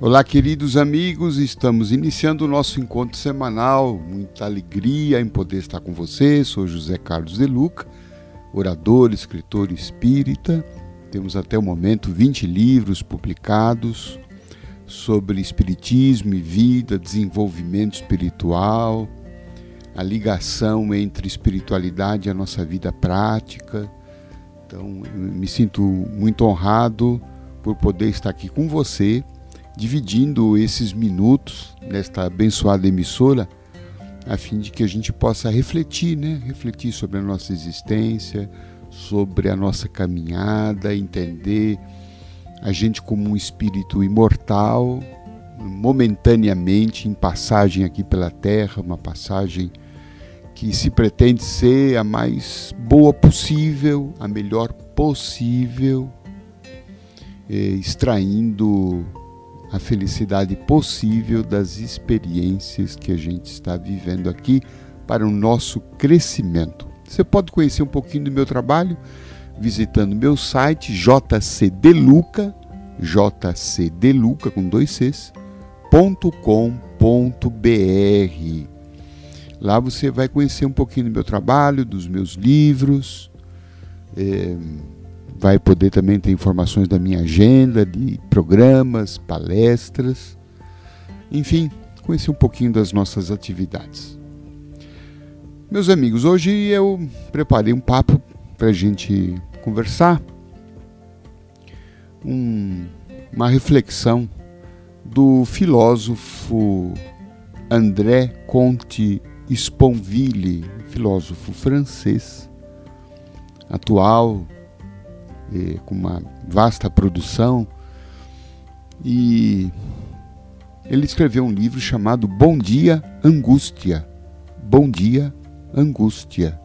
Olá, queridos amigos, estamos iniciando o nosso encontro semanal. Muita alegria em poder estar com você. Sou José Carlos de Luca, orador, escritor espírita. Temos até o momento 20 livros publicados sobre espiritismo e vida, desenvolvimento espiritual, a ligação entre espiritualidade e a nossa vida prática. Então, me sinto muito honrado por poder estar aqui com você dividindo esses minutos nesta abençoada emissora, a fim de que a gente possa refletir, né? Refletir sobre a nossa existência, sobre a nossa caminhada, entender a gente como um espírito imortal, momentaneamente em passagem aqui pela Terra, uma passagem que se pretende ser a mais boa possível, a melhor possível, eh, extraindo a felicidade possível das experiências que a gente está vivendo aqui para o nosso crescimento. Você pode conhecer um pouquinho do meu trabalho visitando meu site jcdeluca, jcdeluca com dois Cs, .com.br. Lá você vai conhecer um pouquinho do meu trabalho, dos meus livros. É, vai poder também ter informações da minha agenda, de programas, palestras, enfim, conhecer um pouquinho das nossas atividades. Meus amigos, hoje eu preparei um papo para a gente conversar, um, uma reflexão do filósofo André Comte Sponville, filósofo francês, atual com uma vasta produção. E ele escreveu um livro chamado Bom Dia Angústia. Bom Dia Angústia,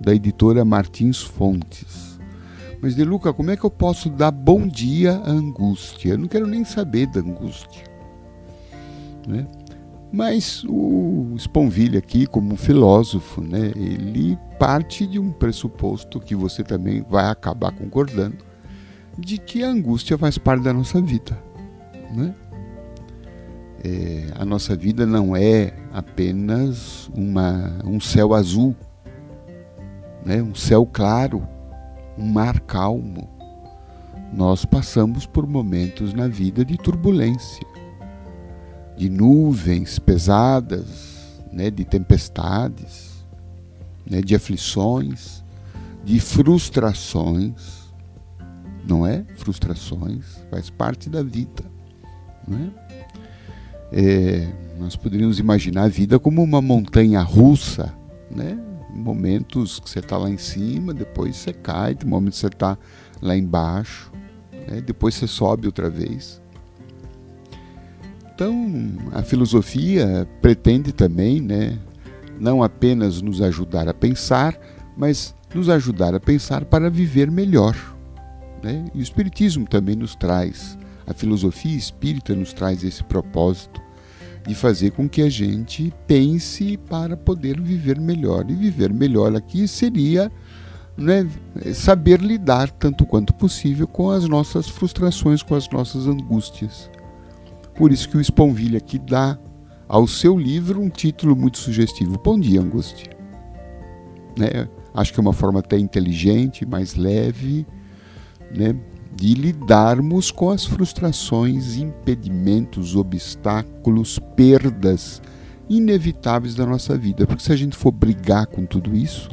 da editora Martins Fontes. Mas, De Luca, como é que eu posso dar bom dia à angústia? Eu não quero nem saber da angústia. Né? Mas o Sponville aqui, como filósofo, né, ele parte de um pressuposto que você também vai acabar concordando, de que a angústia faz parte da nossa vida. Né? É, a nossa vida não é apenas uma, um céu azul, né, um céu claro, um mar calmo. Nós passamos por momentos na vida de turbulência de nuvens pesadas, né, de tempestades, né, de aflições, de frustrações, não é? Frustrações faz parte da vida, não é? é nós poderíamos imaginar a vida como uma montanha russa, né? Momentos que você está lá em cima, depois você cai, momentos que você está lá embaixo, né? depois você sobe outra vez. Então, a filosofia pretende também, né, não apenas nos ajudar a pensar, mas nos ajudar a pensar para viver melhor. Né? E o Espiritismo também nos traz, a filosofia espírita nos traz esse propósito de fazer com que a gente pense para poder viver melhor. E viver melhor aqui seria né, saber lidar tanto quanto possível com as nossas frustrações, com as nossas angústias. Por isso que o Sponville aqui dá ao seu livro um título muito sugestivo: Bom dia, Angústia. Né? Acho que é uma forma até inteligente, mais leve, né? de lidarmos com as frustrações, impedimentos, obstáculos, perdas inevitáveis da nossa vida. Porque se a gente for brigar com tudo isso,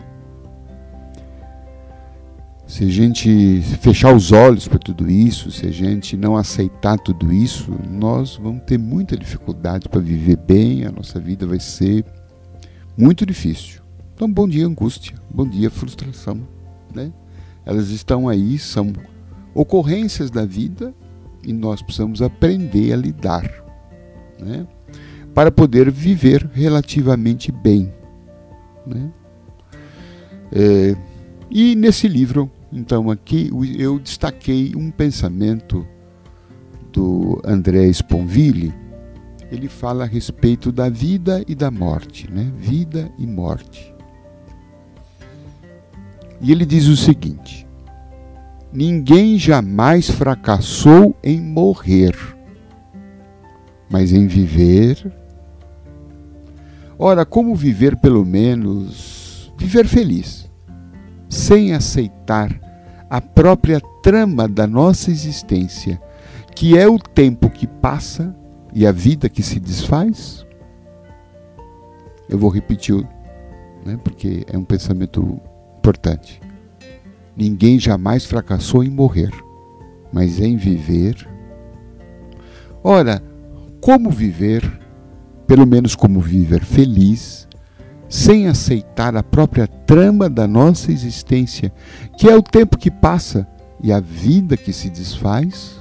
se a gente fechar os olhos para tudo isso, se a gente não aceitar tudo isso, nós vamos ter muita dificuldade para viver bem, a nossa vida vai ser muito difícil. Então, bom dia, angústia, bom dia, frustração. Né? Elas estão aí, são ocorrências da vida e nós precisamos aprender a lidar né? para poder viver relativamente bem. Né? É, e nesse livro então, aqui eu destaquei um pensamento do André Sponville. Ele fala a respeito da vida e da morte, né? Vida e morte. E ele diz o seguinte: Ninguém jamais fracassou em morrer. mas em viver. Ora, como viver pelo menos viver feliz, sem aceitar a própria trama da nossa existência, que é o tempo que passa e a vida que se desfaz? Eu vou repetir, né, porque é um pensamento importante. Ninguém jamais fracassou em morrer, mas em viver. Ora, como viver, pelo menos como viver feliz, sem aceitar a própria trama da nossa existência, que é o tempo que passa e a vida que se desfaz?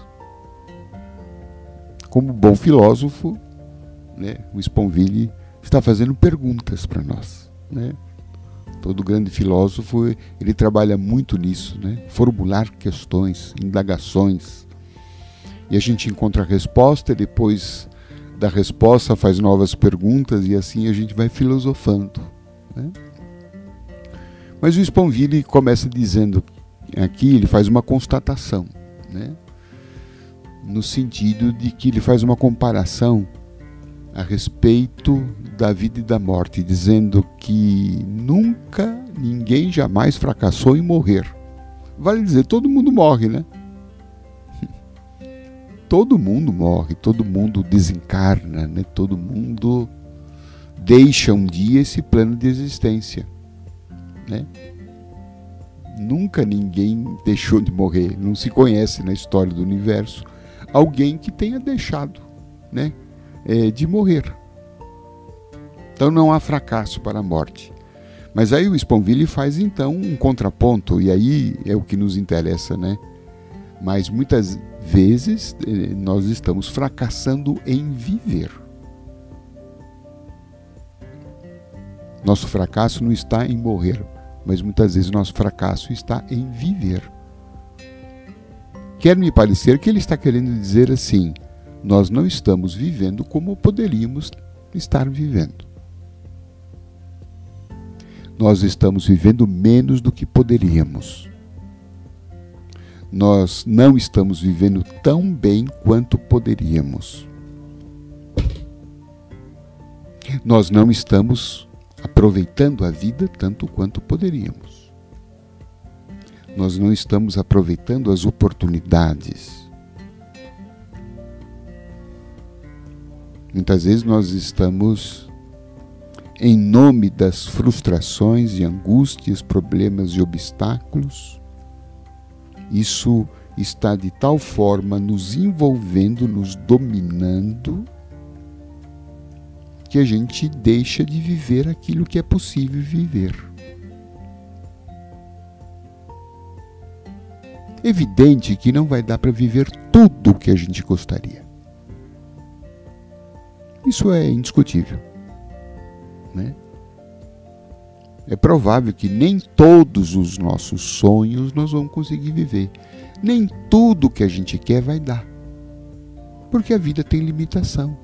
Como bom filósofo, né, o Sponville está fazendo perguntas para nós. Né? Todo grande filósofo ele trabalha muito nisso, né? formular questões, indagações. E a gente encontra a resposta e depois da resposta faz novas perguntas e assim a gente vai filosofando. Né? Mas o Sponville começa dizendo aqui, ele faz uma constatação, né? no sentido de que ele faz uma comparação a respeito da vida e da morte, dizendo que nunca, ninguém jamais fracassou em morrer. Vale dizer, todo mundo morre, né? Todo mundo morre, todo mundo desencarna, né? Todo mundo deixa um dia esse plano de existência, né? Nunca ninguém deixou de morrer, não se conhece na história do universo alguém que tenha deixado, né? é, de morrer. Então não há fracasso para a morte. Mas aí o Sponville faz então um contraponto, e aí é o que nos interessa, né? Mas muitas vezes eh, nós estamos fracassando em viver. Nosso fracasso não está em morrer, mas muitas vezes nosso fracasso está em viver. Quer me parecer que ele está querendo dizer assim: nós não estamos vivendo como poderíamos estar vivendo. Nós estamos vivendo menos do que poderíamos. Nós não estamos vivendo tão bem quanto poderíamos. Nós não estamos aproveitando a vida tanto quanto poderíamos. Nós não estamos aproveitando as oportunidades Muitas vezes nós estamos, em nome das frustrações e angústias, problemas e obstáculos, isso está de tal forma nos envolvendo, nos dominando, que a gente deixa de viver aquilo que é possível viver. Evidente que não vai dar para viver tudo o que a gente gostaria. Isso é indiscutível. Né? É provável que nem todos os nossos sonhos nós vamos conseguir viver. Nem tudo que a gente quer vai dar. Porque a vida tem limitação.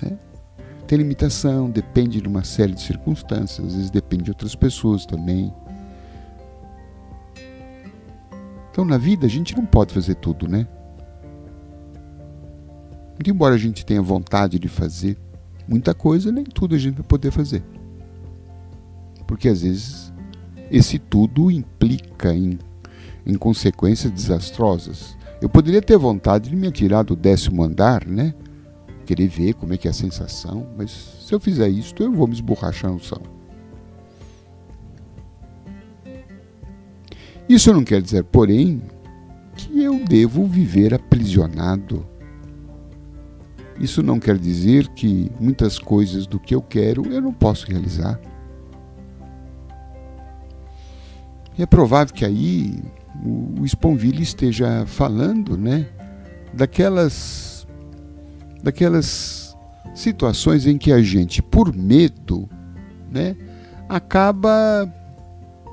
Né? Tem limitação, depende de uma série de circunstâncias, às vezes depende de outras pessoas também. Então, na vida, a gente não pode fazer tudo, né? Muito embora a gente tenha vontade de fazer muita coisa, nem tudo a gente vai poder fazer. Porque às vezes esse tudo implica em, em consequências desastrosas. Eu poderia ter vontade de me atirar do décimo andar, né? Querer ver como é que é a sensação, mas se eu fizer isso, eu vou me esborrachar no chão. Isso não quer dizer, porém, que eu devo viver aprisionado isso não quer dizer que muitas coisas do que eu quero eu não posso realizar. E é provável que aí o Sponville esteja falando, né, daquelas daquelas situações em que a gente, por medo, né, acaba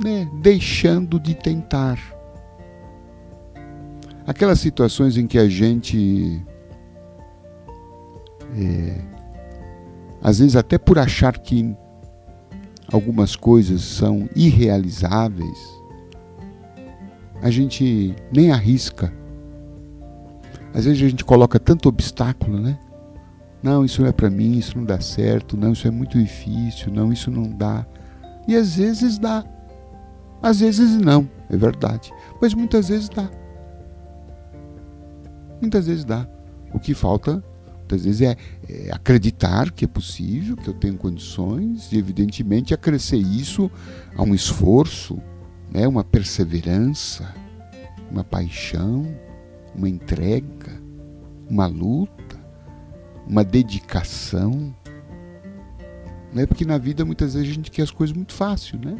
né, deixando de tentar. Aquelas situações em que a gente é, às vezes até por achar que algumas coisas são irrealizáveis, a gente nem arrisca. Às vezes a gente coloca tanto obstáculo, né? Não, isso não é para mim, isso não dá certo, não, isso é muito difícil, não, isso não dá. E às vezes dá. Às vezes não, é verdade. Mas muitas vezes dá. Muitas vezes dá. O que falta, muitas vezes, é, é acreditar que é possível, que eu tenho condições, e evidentemente acrescer isso a um esforço, né, uma perseverança, uma paixão, uma entrega, uma luta, uma dedicação. Né? Porque na vida muitas vezes a gente quer as coisas muito fácil, né?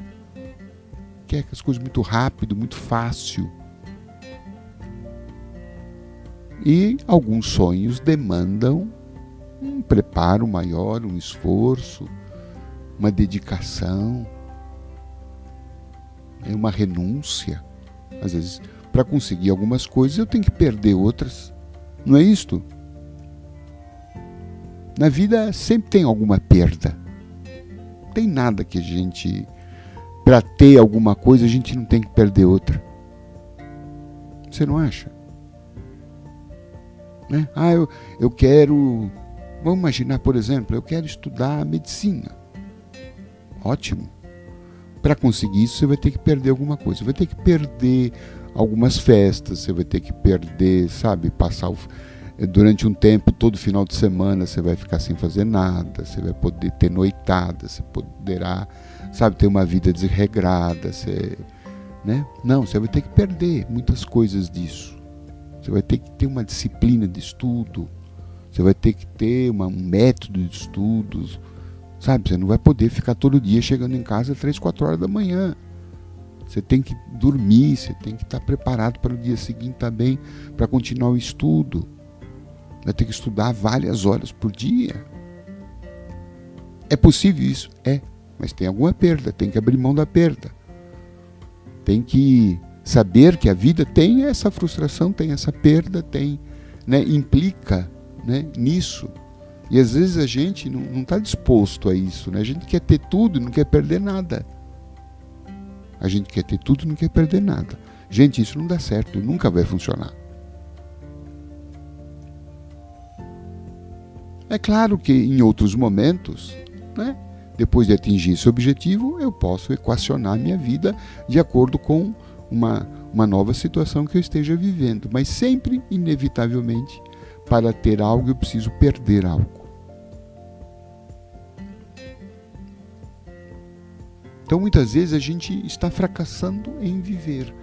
Quer as coisas muito rápido, muito fácil. E alguns sonhos demandam um preparo maior, um esforço, uma dedicação, né? uma renúncia. Às vezes, para conseguir algumas coisas, eu tenho que perder outras. Não é isto? Na vida sempre tem alguma perda. Não tem nada que a gente, para ter alguma coisa, a gente não tem que perder outra. Você não acha? Né? Ah, eu, eu quero. Vamos imaginar, por exemplo, eu quero estudar medicina. Ótimo. Para conseguir isso, você vai ter que perder alguma coisa. Você vai ter que perder algumas festas, você vai ter que perder, sabe, passar o, durante um tempo, todo final de semana, você vai ficar sem fazer nada, você vai poder ter noitada, você poderá, sabe, ter uma vida desregrada, você, né? Não, você vai ter que perder muitas coisas disso. Você vai ter que ter uma disciplina de estudo, você vai ter que ter uma, um método de estudos, sabe? Você não vai poder ficar todo dia chegando em casa três, quatro horas da manhã. Você tem que dormir, você tem que estar preparado para o dia seguinte também, para continuar o estudo. Vai ter que estudar várias horas por dia. É possível isso? É, mas tem alguma perda, tem que abrir mão da perda. Tem que saber que a vida tem essa frustração, tem essa perda, tem, né, implica né, nisso. E às vezes a gente não está disposto a isso. Né? A gente quer ter tudo e não quer perder nada. A gente quer ter tudo e não quer perder nada. Gente, isso não dá certo, nunca vai funcionar. É claro que em outros momentos, né, depois de atingir esse objetivo, eu posso equacionar minha vida de acordo com uma, uma nova situação que eu esteja vivendo. Mas sempre, inevitavelmente, para ter algo, eu preciso perder algo. Então muitas vezes a gente está fracassando em viver,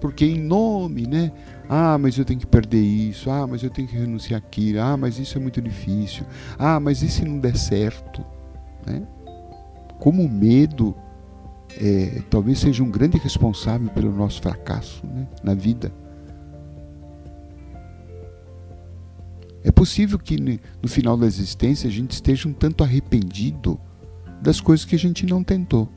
porque em nome, né? Ah, mas eu tenho que perder isso. Ah, mas eu tenho que renunciar aquilo. Ah, mas isso é muito difícil. Ah, mas e se não der certo, né? Como o medo é, talvez seja um grande responsável pelo nosso fracasso né, na vida. É possível que no final da existência a gente esteja um tanto arrependido das coisas que a gente não tentou.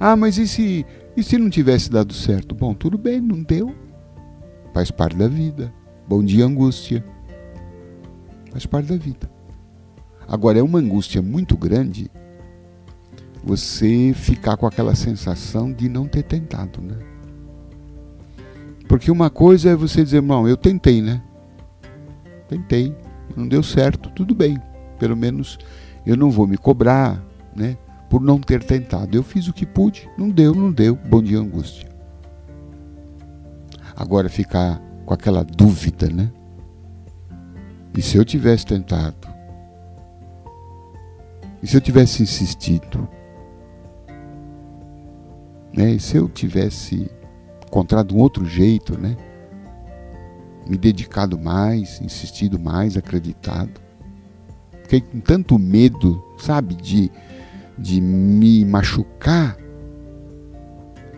Ah, mas e se, e se não tivesse dado certo? Bom, tudo bem, não deu. Faz parte da vida. Bom dia, angústia. Faz parte da vida. Agora, é uma angústia muito grande você ficar com aquela sensação de não ter tentado, né? Porque uma coisa é você dizer, irmão, eu tentei, né? Tentei, não deu certo, tudo bem. Pelo menos eu não vou me cobrar, né? por não ter tentado. Eu fiz o que pude, não deu, não deu. Bom dia, angústia. Agora ficar com aquela dúvida, né? E se eu tivesse tentado? E se eu tivesse insistido? Né? E se eu tivesse encontrado um outro jeito, né? Me dedicado mais, insistido mais, acreditado. Fiquei com tanto medo, sabe, de de me machucar,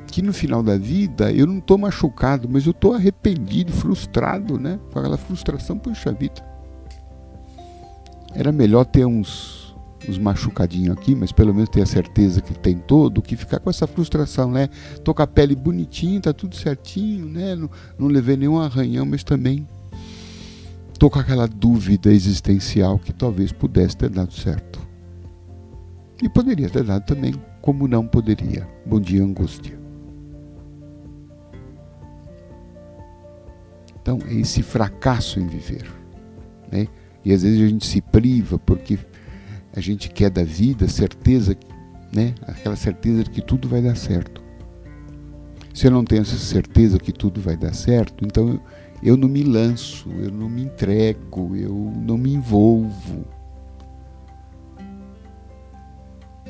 que no final da vida eu não estou machucado, mas eu estou arrependido, frustrado, né? Com aquela frustração, puxa vida. Era melhor ter uns, uns machucadinhos aqui, mas pelo menos ter a certeza que tem todo, que ficar com essa frustração, né? Tô com a pele bonitinha, tá tudo certinho, né? Não, não levei nenhum arranhão, mas também tô com aquela dúvida existencial que talvez pudesse ter dado certo. E poderia ter dado também, como não poderia. Bom dia, angústia. Então, é esse fracasso em viver. Né? E às vezes a gente se priva porque a gente quer da vida certeza, né? aquela certeza de que tudo vai dar certo. Se eu não tenho essa certeza que tudo vai dar certo, então eu, eu não me lanço, eu não me entrego, eu não me envolvo.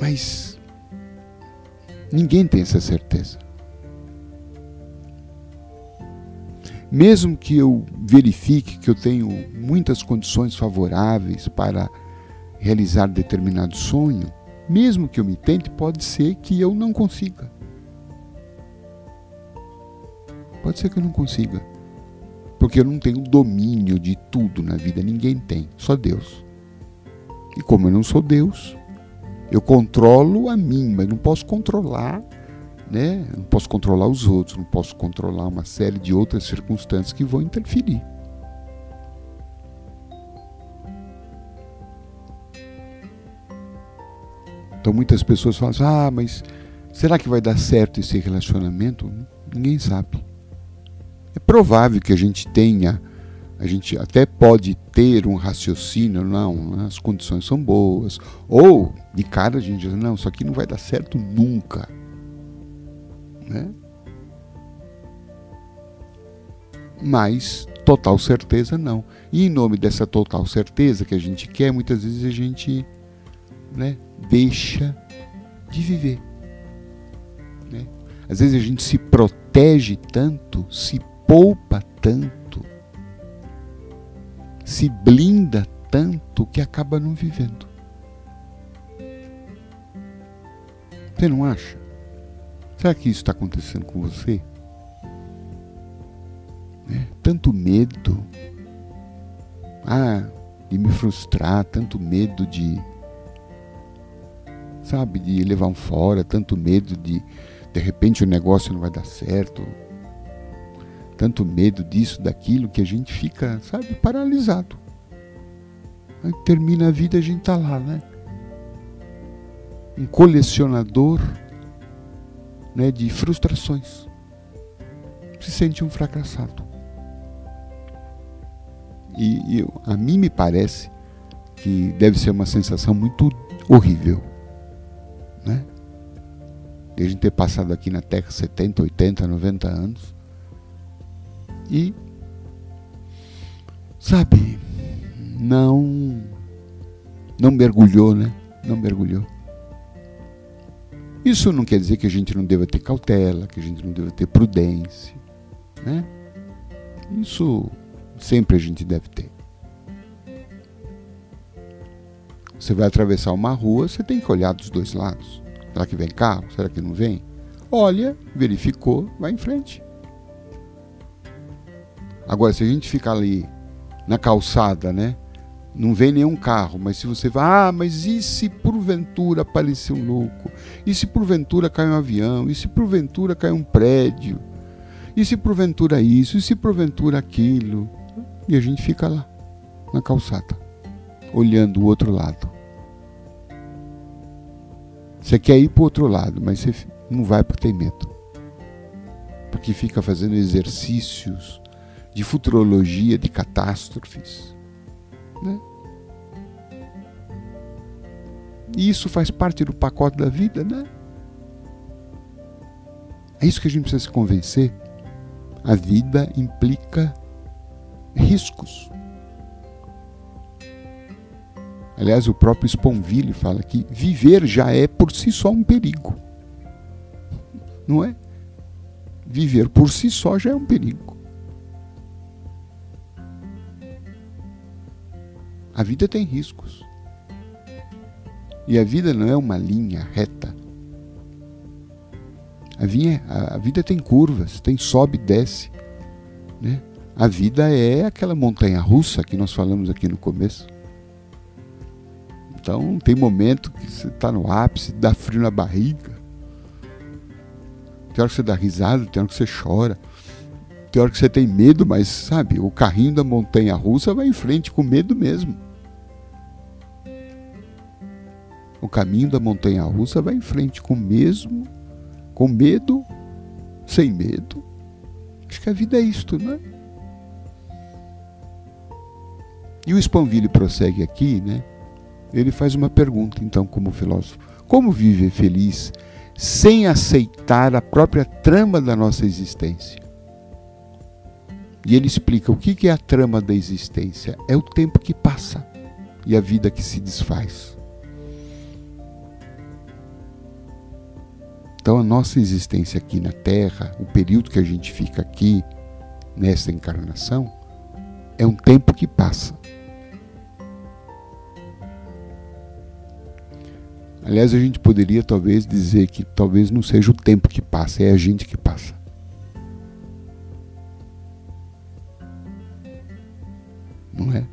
Mas ninguém tem essa certeza. Mesmo que eu verifique que eu tenho muitas condições favoráveis para realizar determinado sonho, mesmo que eu me tente, pode ser que eu não consiga. Pode ser que eu não consiga. Porque eu não tenho domínio de tudo na vida, ninguém tem, só Deus. E como eu não sou Deus, eu controlo a mim, mas não posso controlar, né? Não posso controlar os outros, não posso controlar uma série de outras circunstâncias que vão interferir. Então muitas pessoas falam assim, ah, mas será que vai dar certo esse relacionamento? Ninguém sabe. É provável que a gente tenha, a gente até pode ter um raciocínio, não, as condições são boas. Ou, de cara, a gente diz, não, isso aqui não vai dar certo nunca. Né? Mas total certeza não. E em nome dessa total certeza que a gente quer, muitas vezes a gente né, deixa de viver. Né? Às vezes a gente se protege tanto, se poupa tanto, se blinda tanto que acaba não vivendo. Você não acha? Será que isso está acontecendo com você? É, tanto medo, ah, de me frustrar, tanto medo de, sabe, de levar um fora, tanto medo de, de repente o negócio não vai dar certo, tanto medo disso, daquilo, que a gente fica, sabe, paralisado. Aí termina a vida, a gente tá lá, né? Um colecionador né, de frustrações. Se sente um fracassado. E, e a mim me parece que deve ser uma sensação muito horrível. De a gente ter passado aqui na Terra 70, 80, 90 anos e, sabe, não, não mergulhou, né? Não mergulhou. Isso não quer dizer que a gente não deva ter cautela, que a gente não deva ter prudência, né? Isso sempre a gente deve ter. Você vai atravessar uma rua, você tem que olhar dos dois lados. Será que vem carro? Será que não vem? Olha, verificou, vai em frente. Agora, se a gente ficar ali na calçada, né? Não vem nenhum carro, mas se você vai, ah, mas e se porventura aparecer um louco? E se porventura cai um avião? E se porventura cai um prédio? E se porventura isso? E se porventura aquilo? E a gente fica lá, na calçada, olhando o outro lado. Você quer ir para o outro lado, mas você não vai porque tem medo. Porque fica fazendo exercícios de futurologia, de catástrofes. Né? E isso faz parte do pacote da vida, né? É isso que a gente precisa se convencer. A vida implica riscos. Aliás, o próprio Sponville fala que viver já é por si só um perigo. Não é? Viver por si só já é um perigo. A vida tem riscos. E a vida não é uma linha reta. A, vinha, a, vida tem curvas, tem sobe e desce. Né? A vida é aquela montanha russa que nós falamos aqui no começo. Então tem momento que você está no ápice, dá frio na barriga. Tem hora que você dá risada, tem hora que você chora. Tem hora que você tem medo, mas sabe, o carrinho da montanha russa vai em frente com medo mesmo. o caminho da montanha russa vai em frente com mesmo, com medo, sem medo. Acho que a vida é isto, né? E o Spanville prossegue aqui, né? Ele faz uma pergunta, então, como filósofo: como viver feliz sem aceitar a própria trama da nossa existência? E ele explica o que é a trama da existência: é o tempo que passa e a vida que se desfaz. Então, a nossa existência aqui na Terra, o período que a gente fica aqui, nessa encarnação, é um tempo que passa. Aliás, a gente poderia talvez dizer que talvez não seja o tempo que passa, é a gente que passa. Não é?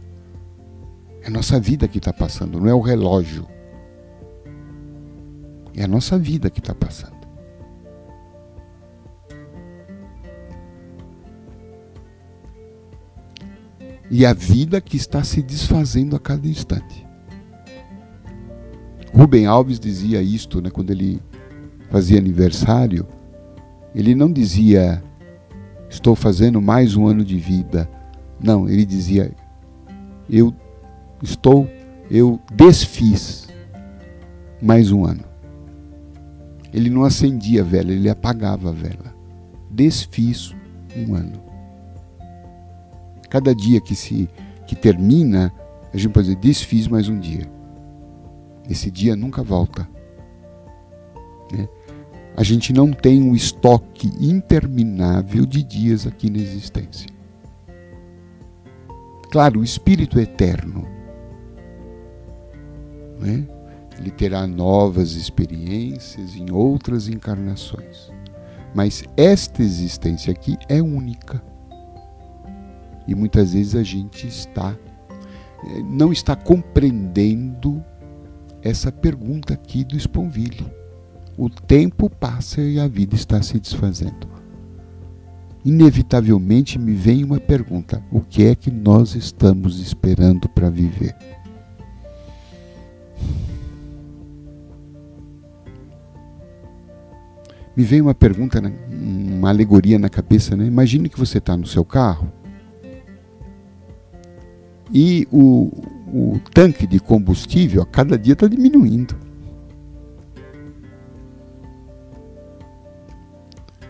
É a nossa vida que está passando, não é o relógio. É a nossa vida que está passando. e a vida que está se desfazendo a cada instante. Rubem Alves dizia isto, né, quando ele fazia aniversário, ele não dizia estou fazendo mais um ano de vida. Não, ele dizia eu estou, eu desfiz mais um ano. Ele não acendia a vela, ele apagava a vela. Desfiz um ano. Cada dia que se que termina, a gente pode dizer, desfiz mais um dia. Esse dia nunca volta. Né? A gente não tem um estoque interminável de dias aqui na existência. Claro, o espírito é eterno. Né? Ele terá novas experiências em outras encarnações. Mas esta existência aqui é única. E muitas vezes a gente está eh, não está compreendendo essa pergunta aqui do Sponville. O tempo passa e a vida está se desfazendo. Inevitavelmente me vem uma pergunta: o que é que nós estamos esperando para viver? Me vem uma pergunta, uma alegoria na cabeça, né? Imagine que você está no seu carro e o, o tanque de combustível a cada dia está diminuindo.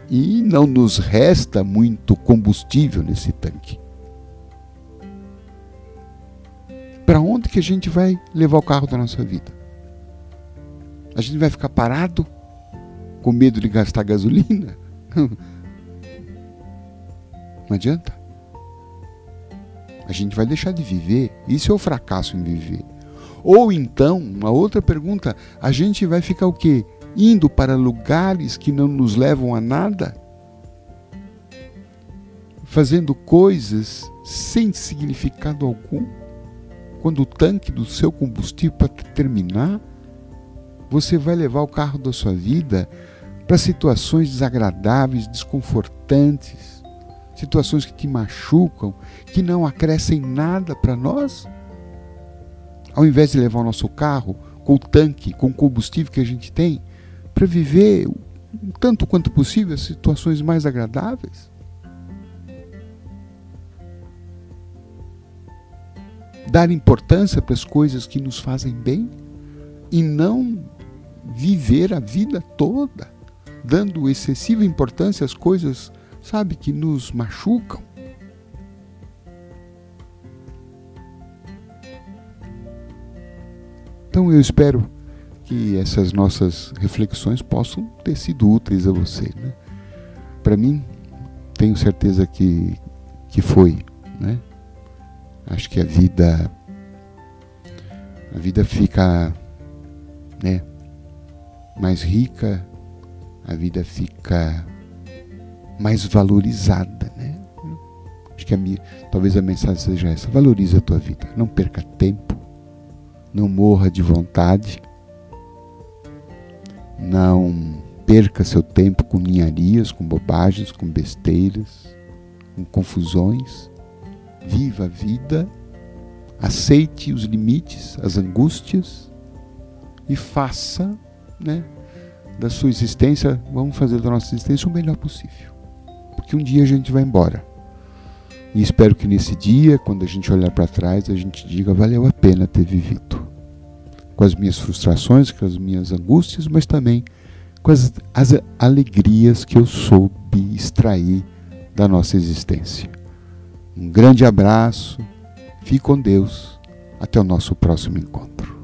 E não nos resta muito combustível nesse tanque. Para onde que a gente vai levar o carro da nossa vida? A gente vai ficar parado com medo de gastar gasolina? Não adianta a gente vai deixar de viver. Isso é o fracasso em viver. Ou então, uma outra pergunta, a gente vai ficar o quê? Indo para lugares que não nos levam a nada? Fazendo coisas sem significado algum? Quando o tanque do seu combustível para terminar, você vai levar o carro da sua vida para situações desagradáveis, desconfortantes situações que te machucam, que não acrescem nada para nós? Ao invés de levar o nosso carro com o tanque, com o combustível que a gente tem, para viver tanto quanto possível as situações mais agradáveis? Dar importância para as coisas que nos fazem bem e não viver a vida toda dando excessiva importância às coisas sabe, que nos machucam. Então eu espero que essas nossas reflexões possam ter sido úteis a você. Né? Para mim, tenho certeza que, que foi. Né? Acho que a vida a vida fica né, mais rica, a vida fica mais valorizada, né? Acho que a minha, talvez a mensagem seja essa: valorize a tua vida, não perca tempo, não morra de vontade, não perca seu tempo com ninharias, com bobagens, com besteiras, com confusões. Viva a vida, aceite os limites, as angústias. E faça, né, da sua existência, vamos fazer da nossa existência o melhor possível porque um dia a gente vai embora. E espero que nesse dia, quando a gente olhar para trás, a gente diga: valeu a pena ter vivido. Com as minhas frustrações, com as minhas angústias, mas também com as, as alegrias que eu soube extrair da nossa existência. Um grande abraço, fique com Deus, até o nosso próximo encontro.